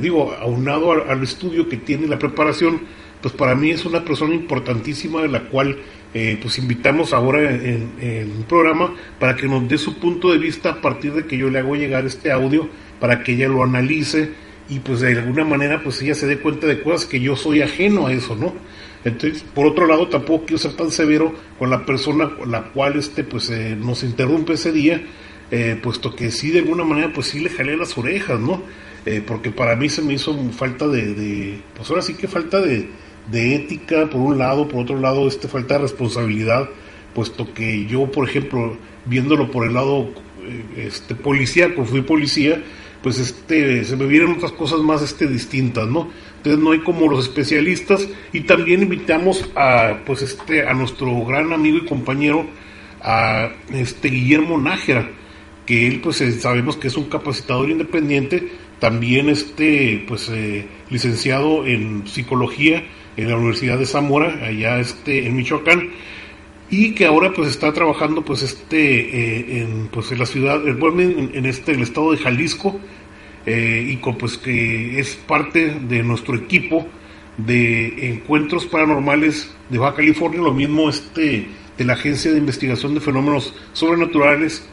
digo, aunado al, al estudio que tiene, la preparación, pues para mí es una persona importantísima de la cual eh, pues invitamos ahora en, el programa para que nos dé su punto de vista a partir de que yo le hago llegar este audio para que ella lo analice y pues de alguna manera pues ella se dé cuenta de cosas que yo soy ajeno a eso, ¿no? Entonces, por otro lado, tampoco quiero ser tan severo con la persona la cual este pues eh, nos interrumpe ese día, eh, puesto que sí de alguna manera pues sí le jalé las orejas, ¿no? porque para mí se me hizo falta de, pues ahora sí que falta de, ética por un lado, por otro lado este falta de responsabilidad, puesto que yo, por ejemplo, viéndolo por el lado eh, este policía, fui policía, pues este se me vieron otras cosas más este distintas, ¿no? Entonces no hay como los especialistas y también invitamos a pues este a nuestro gran amigo y compañero a este Guillermo Nájera, que él pues eh, sabemos que es un capacitador independiente, también este pues eh, licenciado en psicología en la Universidad de Zamora, allá este, en Michoacán, y que ahora pues está trabajando pues este eh, en pues en la ciudad, en, en este el estado de Jalisco, y con, pues que es parte de nuestro equipo de encuentros paranormales de Baja California, lo mismo este de la Agencia de Investigación de Fenómenos Sobrenaturales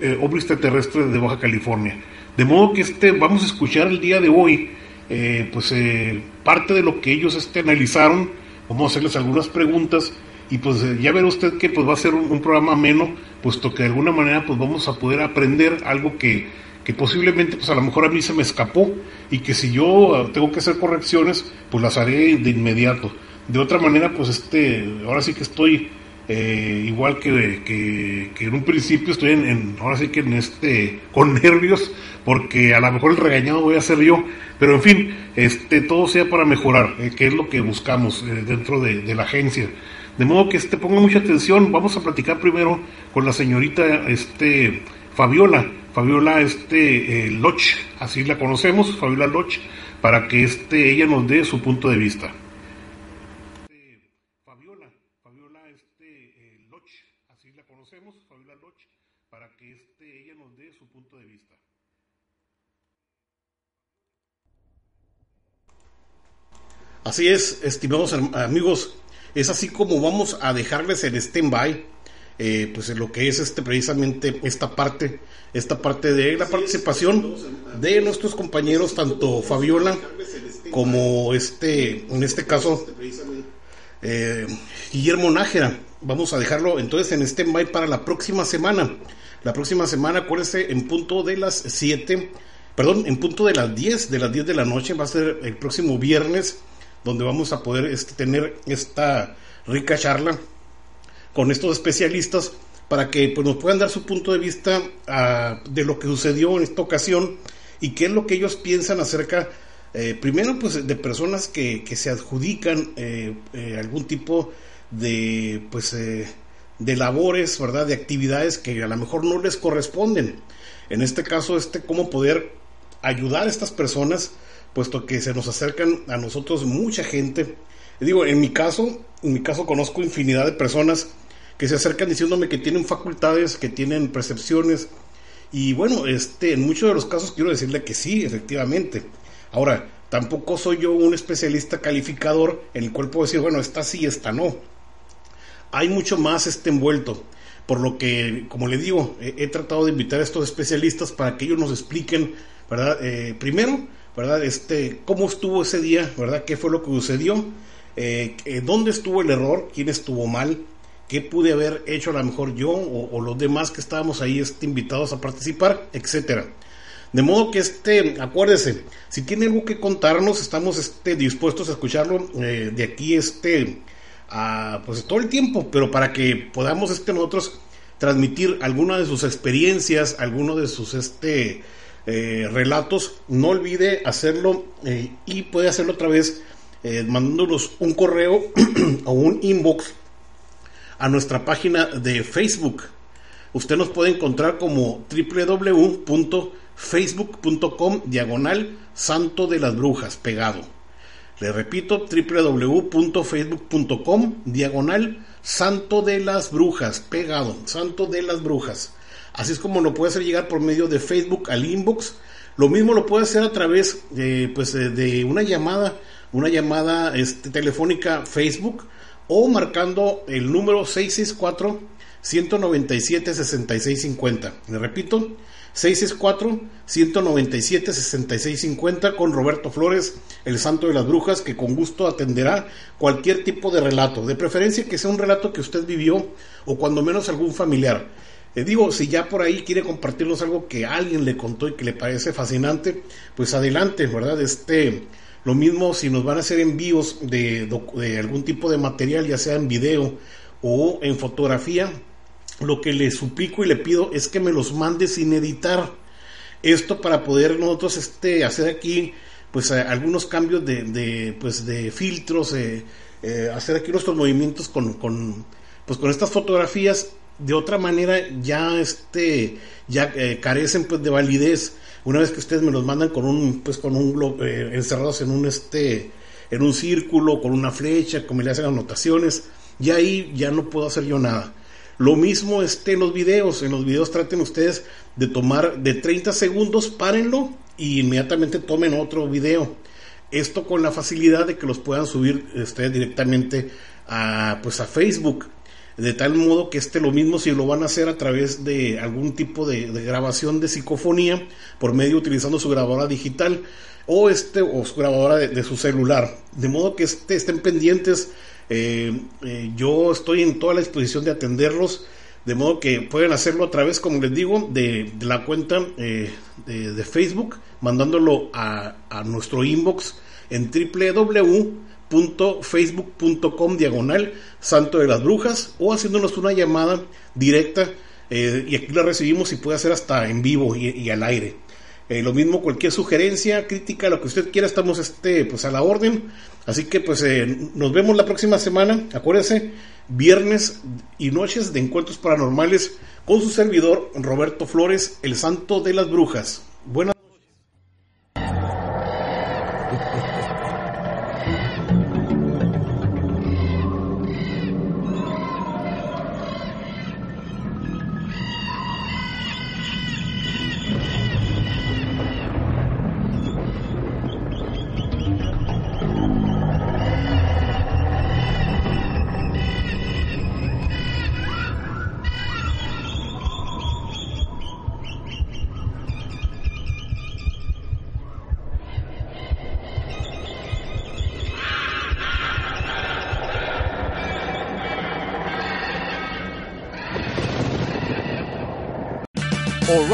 eh, Extraterrestres de Baja California. De modo que este vamos a escuchar el día de hoy eh, pues eh, parte de lo que ellos este, analizaron, vamos a hacerles algunas preguntas y pues eh, ya verá usted que pues va a ser un, programa ameno, puesto que de alguna manera pues vamos a poder aprender algo que, que posiblemente pues a lo mejor a mí se me escapó y que si yo tengo que hacer correcciones pues las haré de inmediato. De otra manera pues este, ahora sí que estoy eh, igual que, que, en un principio estoy en, ahora sí que en este, con nervios, porque a lo mejor el regañado voy a ser yo, pero en fin, este, todo sea para mejorar, eh, que es lo que buscamos eh, dentro de, la agencia. De modo que este, ponga mucha atención, vamos a platicar primero con la señorita este, Fabiola, Fabiola este, Loch, así la conocemos, Fabiola Loch, para que este, ella nos dé su punto de vista. Así es, estimados amigos, es así como vamos a dejarles en stand-by eh, pues lo que es este precisamente esta parte, esta parte de la participación de nuestros compañeros, tanto Fabiola como este, en este caso, eh, Guillermo Nájera. Vamos a dejarlo entonces en este by para la próxima semana. La próxima semana, acuérdense, en punto de las 7, perdón, en punto de las 10, de las 10 de la noche, va a ser el próximo viernes, donde vamos a poder este, tener esta rica charla con estos especialistas para que pues, nos puedan dar su punto de vista ah, de lo que sucedió en esta ocasión y qué es lo que ellos piensan acerca, eh, primero, pues de personas que, que se adjudican eh, eh, algún tipo de, pues, de labores, ¿verdad? De actividades que a lo mejor no les corresponden. En este caso, este, cómo poder ayudar a estas personas, puesto que se nos acercan a nosotros mucha gente. Digo, en mi caso, en mi caso conozco infinidad de personas que se acercan diciéndome que tienen facultades, que tienen percepciones. Y bueno, este, en muchos de los casos quiero decirle que sí, efectivamente. Ahora, tampoco soy yo un especialista calificador en el cual puedo decir, bueno, esta sí, esta no. Hay mucho más este envuelto. Por lo que, como le digo, he, tratado de invitar a estos especialistas para que ellos nos expliquen, ¿verdad? Eh, primero, ¿verdad? Este, cómo estuvo ese día, ¿verdad? ¿Qué fue lo que sucedió? Eh, eh, ¿Dónde estuvo el error? ¿Quién estuvo mal? qué pude haber hecho a lo mejor yo o, los demás que estábamos ahí este, invitados a participar, etcétera. De modo que este, acuérdese, si tiene algo que contarnos, estamos este, dispuestos a escucharlo eh, de aquí este, a, pues todo el tiempo, pero para que podamos este, nosotros transmitir alguna de sus experiencias, alguno de sus este, eh, relatos, no olvide hacerlo eh, y puede hacerlo otra vez mandándonos un correo o un inbox a nuestra página de Facebook. Usted nos puede encontrar como www.facebook.com diagonal Santo de las Brujas pegado. Le repito, www.facebook.com diagonal Santo de las Brujas pegado, Santo de las Brujas. Así es como lo puede hacer llegar por medio de Facebook al inbox. Lo mismo lo puede hacer a través de, pues, de una llamada, una llamada este, telefónica Facebook o marcando el número 664 197 6650. Le repito, 664 197 6650 con Roberto Flores, el santo de las brujas, que con gusto atenderá cualquier tipo de relato, de preferencia que sea un relato que usted vivió o cuando menos algún familiar. Le digo, si ya por ahí quiere compartirnos algo que alguien le contó y que le parece fascinante, pues adelante, ¿verdad? Este, lo mismo si nos van a hacer envíos de, de algún tipo de material, ya sea en video o en fotografía, lo que le suplico y le pido es que me los mande sin editar. Esto para poder nosotros este, hacer aquí pues eh, algunos cambios de, de, pues, de filtros, eh, eh, hacer aquí nuestros movimientos con, con, pues, con estas fotografías. De otra manera ya, este, ya carecen pues, de validez una vez que ustedes me los mandan con un, pues con un eh, encerrados en un este, en un círculo, con una flecha, como le hacen anotaciones, y ahí ya no puedo hacer yo nada. Lo mismo este en los videos, en los videos traten ustedes de tomar de 30 segundos, párenlo y inmediatamente tomen otro video. Esto con la facilidad de que los puedan subir ustedes directamente a pues a Facebook de tal modo que este lo mismo si lo van a hacer a través de algún tipo de, grabación de psicofonía por medio utilizando su grabadora digital o este o su grabadora de, su celular. De modo que este, estén pendientes eh, eh, yo estoy en toda la disposición de atenderlos de modo que pueden hacerlo a través como les digo de, la cuenta eh, de, Facebook mandándolo a, a nuestro inbox en www facebook.com diagonal Santo de las Brujas o haciéndonos una llamada directa eh, y aquí la recibimos y puede hacer hasta en vivo y, al aire. Eh, lo mismo cualquier sugerencia, crítica, lo que usted quiera, estamos este, pues a la orden. Así que pues eh, nos vemos la próxima semana. Acuérdense, viernes y noches de encuentros paranormales con su servidor Roberto Flores, el Santo de las Brujas. Buenas